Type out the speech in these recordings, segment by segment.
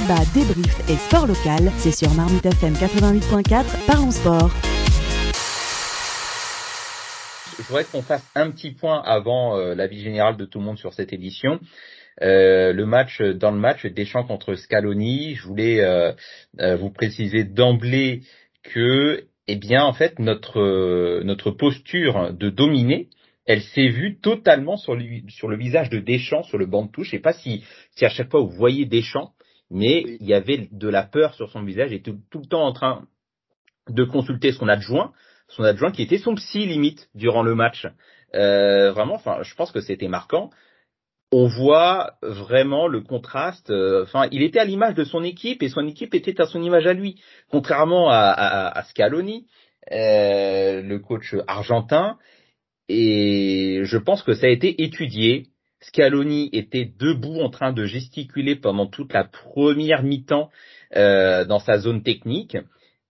débat, débrief et sport local, c'est sur Marmite FM 88.4, parlons sport. Je voudrais qu'on fasse un petit point avant euh, l'avis général de tout le monde sur cette édition. Euh, le match dans le match Deschamps contre Scaloni, je voulais euh, euh, vous préciser d'emblée que eh bien en fait notre notre posture de dominer elle s'est vue totalement sur le, visage de Deschamps sur le banc de touche. Je sais pas si si à chaque fois vous voyez Deschamps, mais il y avait de la peur sur son visage et tout, tout le temps en train de consulter son adjoint, son adjoint qui était son psy limite durant le match. Euh, vraiment, enfin, je pense que c'était marquant on voit vraiment le contraste. Euh, enfin, il était à l'image de son équipe et son équipe était à son image à lui. Contrairement à, à, Scaloni, euh, le coach argentin. Et je pense que ça a été étudié. Scaloni était debout en train de gesticuler pendant toute la première mi-temps euh, dans sa zone technique,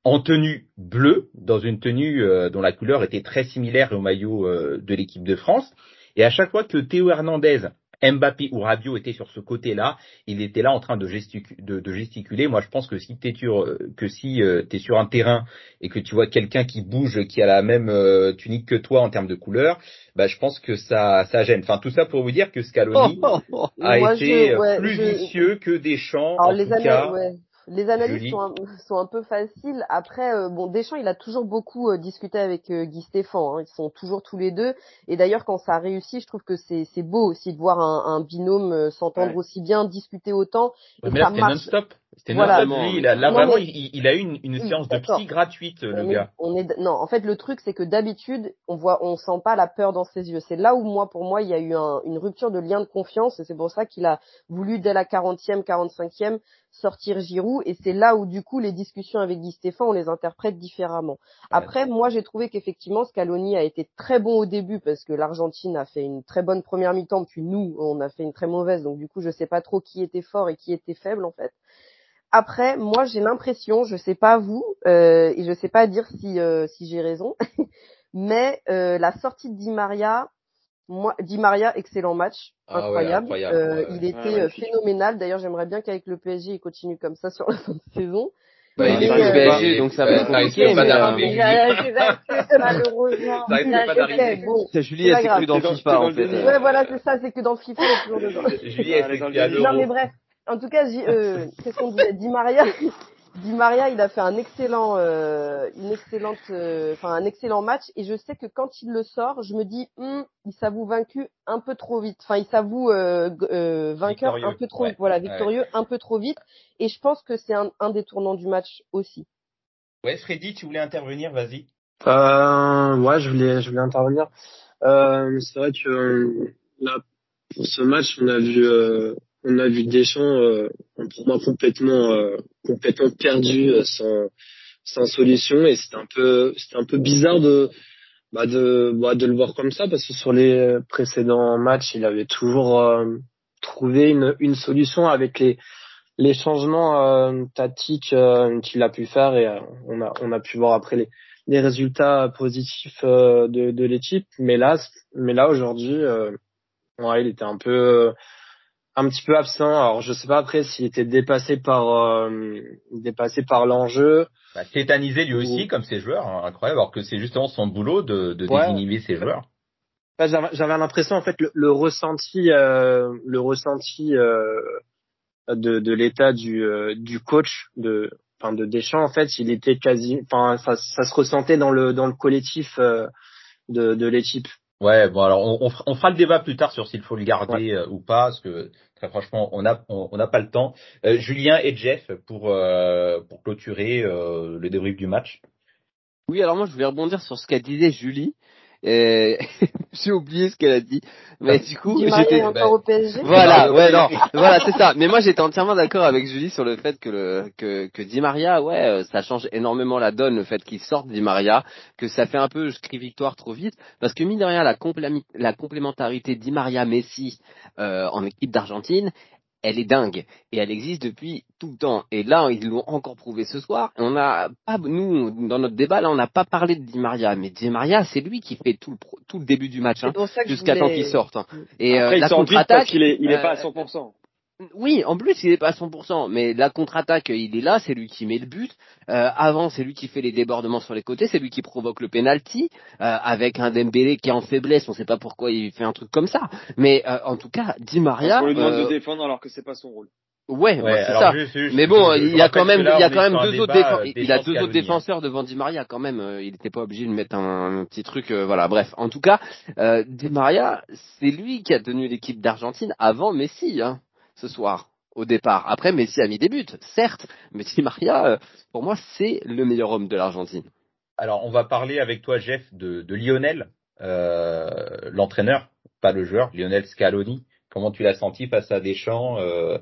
en tenue bleue, dans une tenue dont la couleur était très similaire au maillot de l'équipe de France. Et à chaque fois que Théo Hernandez Mbappé ou Rabiot était sur ce côté-là, il était là en train de, gesticuler. Moi, je pense que si tu que si euh, es sur un terrain et que tu vois quelqu'un qui bouge, qui a la même euh, tunique que toi en termes de couleur, bah, je pense que ça, ça gêne. Enfin, tout ça pour vous dire que Scaloni a été plus vicieux que Deschamps. en tout cas. Les analyses sont un, sont un, peu faciles. Après, euh, bon, Deschamps, il a toujours beaucoup euh, discuté avec euh, Guy Stéphane. Hein. Ils sont toujours tous les deux. Et d'ailleurs, quand ça a réussi, je trouve que c'est beau aussi de voir un, un binôme s'entendre aussi bien, discuter autant. et mais là, c'était non-stop. C'était voilà. il a, là, vraiment, il, il, a eu une, une séance de psy gratuite, le gars. On est, non, en fait, le truc, c'est que d'habitude, on voit, on sent pas la peur dans ses yeux. C'est là où moi, pour moi, il y a eu un, une rupture de lien de confiance. Et c'est pour ça qu'il a voulu, dès la 40e, 45e, sortir Giroud et c'est là où du coup les discussions avec Guy Stéphane on les interprète différemment. Après moi j'ai trouvé qu'effectivement Scaloni a été très bon au début parce que l'Argentine a fait une très bonne première mi-temps puis nous on a fait une très mauvaise donc du coup je sais pas trop qui était fort et qui était faible en fait. Après moi j'ai l'impression je sais pas vous euh, et je sais pas dire si euh, si j'ai raison mais euh, la sortie de Di Maria moi, Di Maria, excellent match, ah incroyable. euh, il était euh, phénoménal. D'ailleurs, j'aimerais bien qu'avec le PSG, il continue comme ça sur la fin de saison. Bah, il est au PSG, donc ça va être compliqué. Mais euh, malheureusement. C'est Julie, elle s'est que dans FIFA, en fait. Ouais, voilà, c'est ça, c'est que dans FIFA, il est toujours dedans. Julie, elle est Non, mais bref. En tout cas, euh, qu'est-ce qu'on disait? Di Maria, Di Maria, il a fait un excellent, euh, une excellente, euh, enfin un excellent match. Et je sais que quand il le sort, je me dis, hm, il s'avoue vaincu un peu trop vite. Enfin, il s'avoue euh, euh vainqueur un peu trop, vite. voilà, victorieux un peu trop vite. Et je pense que c'est un, un, des tournants du match aussi. Ouais, Freddy, tu voulais intervenir, vas-y. Euh, ouais, je voulais, je voulais intervenir. Euh, c'est vrai que là, pour ce match, on a vu on a vu Deschamps euh, pour moi complètement euh, complètement perdu euh, sans sans solution. Et c'était un peu c'était un peu bizarre de bah de bah de le voir comme ça parce que sur les précédents matchs il avait toujours euh, trouvé une une solution avec les les changements tactiques qu'il a pu faire. Et on a on a pu voir après les les résultats positifs de de l'équipe. Mais là mais là aujourd'hui ouais il était un peu un petit peu absent. Alors je sais pas après s'il était dépassé par euh, dépassé par l'enjeu. Bah, tétanisé lui aussi comme ses joueurs, hein, incroyable. Alors que c'est justement son boulot de, de désinhiber ses joueurs. Bah, j'avais l'impression en fait le, ressenti euh, le ressenti euh, de, de l'état du euh, du coach de enfin de Deschamps en fait il était quasi enfin ça, ça se ressentait dans le dans le collectif euh, de de l'équipe. Ouais, bon alors on, on, fera le débat plus tard sur s'il faut le garder euh, ou pas, parce que franchement on n'a on, n'a pas le temps. Euh, Julien et Jeff pour euh, pour clôturer le débrief du match. Oui, alors moi je voulais rebondir sur ce qu'a disait Julie. j'ai oublié ce qu'elle a dit. Mais du coup, j'étais encore au PSG. Voilà, ouais, non, voilà, c'est ça. Mais moi, j'étais entièrement d'accord avec Julie sur le fait que le que que Di Maria, ouais, euh, ça change énormément la donne, le fait qu'il sorte Di Maria, que ça fait un peu, je crie victoire trop vite, parce que mine de rien, la, la complémentarité Di Maria Messi euh, en équipe d'Argentine, elle est dingue et elle existe depuis tout le temps. Et là, ils l'ont encore prouvé ce soir. On a pas, nous, dans notre débat, là, on n'a pas parlé de Di Maria, mais Di Maria, c'est lui qui fait tout le, tout le début du match, hein, jusqu'à temps qu'il sorte. Hein. Et euh, Après, euh, il la contre-attaque, il est, il est pas à 100%. Oui, en plus il est pas à 100%, mais la contre-attaque il est là, c'est lui qui met le but. Euh, avant c'est lui qui fait les débordements sur les côtés, c'est lui qui provoque le penalty euh, avec un Dembélé qui est en faiblesse, on sait pas pourquoi il fait un truc comme ça. Mais euh, en tout cas, Di Maria. On lui demande euh, de défendre alors que c'est pas son rôle. Ouais, Ouais, ouais, c'est ça. juste- juste- Mais bon, il y a quand même, que là, il y a on quand est même sur un deux autres défenseurs. euh, Il a Deschamps, deux autres Scaloni, défenseurs devant Di Maria quand même. euh, Il n'était pas obligé de mettre un, un petit truc. euh, voilà, bref. En tout cas, euh, Di Maria, c'est lui qui a tenu l'équipe d'Argentine avant Messi, hein, ce soir au départ. Après, Messi a mis des buts, certes, mais Di Maria, euh, pour moi, c'est le meilleur homme de l'Argentine. Alors, on va parler avec toi, Jeff, de, de Lionel, euh, l'entraîneur, pas le joueur, Lionel Scaloni. Comment tu l'as senti face à Deschamps euh,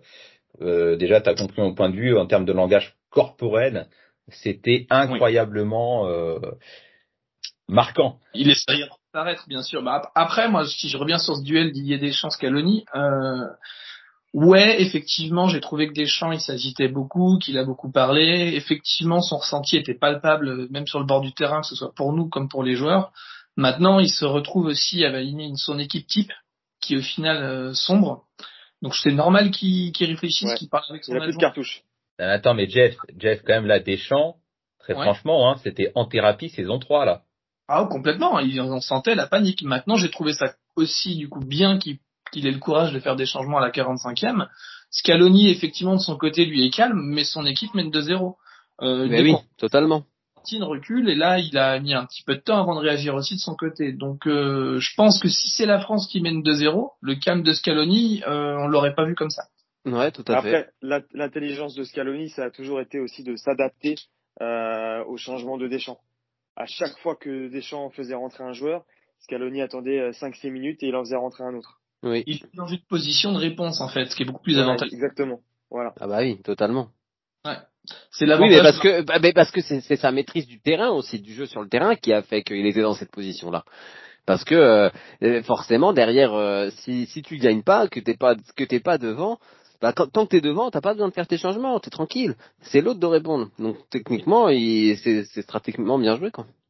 euh, Déjà, tu as compris mon point de vue en termes de langage corporel. C'était incroyablement euh, marquant. Il est sérieux paraître, bien sûr. Bah, ap- après, moi, si je reviens sur ce duel Didier Deschamps-Scaloni, euh, ouais, effectivement, j'ai trouvé que Deschamps, il s'agitait beaucoup, qu'il a beaucoup parlé. Effectivement, son ressenti était palpable, euh, même sur le bord du terrain, que ce soit pour nous comme pour les joueurs. Maintenant, il se retrouve aussi à aligner une- son équipe type, qui est au final euh, sombre. Donc c'est normal qu'il qu'il réfléchisse, Ouais. qu'il parle avec son Il a plus de adjoint. cartouches. Euh, Attends, mais Jeff, Jeff, quand même, là, Deschamps, très Ouais. franchement, hein, c'était en thérapie saison 3, là. Ah, complètement. Il on sentait la panique. Maintenant, j'ai trouvé ça aussi, du coup, bien qu'il qu'il ait le courage de faire des changements à la 45e. Scaloni, effectivement, de son côté, lui est calme, mais son équipe mène 2-0. Euh, Mais oui, qu'on- totalement. Martin recule et là il a mis un petit peu de temps avant de réagir aussi de son côté. Donc euh, je pense que si c'est la France qui mène 2-0, le calme de Scaloni, euh, on l'aurait pas vu comme ça. Ouais, tout à fait. Après, l'intelligence de Scaloni, ça a toujours été aussi de s'adapter euh, au changement de Deschamps. À chaque fois que Deschamps faisait rentrer un joueur, Scaloni attendait euh, 5-6 minutes et il en faisait rentrer un autre. Oui. Il est dans une position de réponse en fait, ce qui est beaucoup plus Voilà, avantageux. Exactement. Voilà. Ah bah oui, totalement. C'est Oui, l'avantage. mais parce que, bah, mais parce que c'est c'est sa maîtrise du terrain aussi, du jeu sur le terrain, qui a fait qu'il était dans cette position-là. Parce que euh, forcément derrière, euh, si si tu gagnes pas, que t'es pas que t'es pas devant, bah, quand, tant que t'es devant, t'as pas besoin de faire tes changements, t'es tranquille. C'est l'autre de répondre. Donc techniquement, il- c'est c'est stratégiquement bien joué quoi.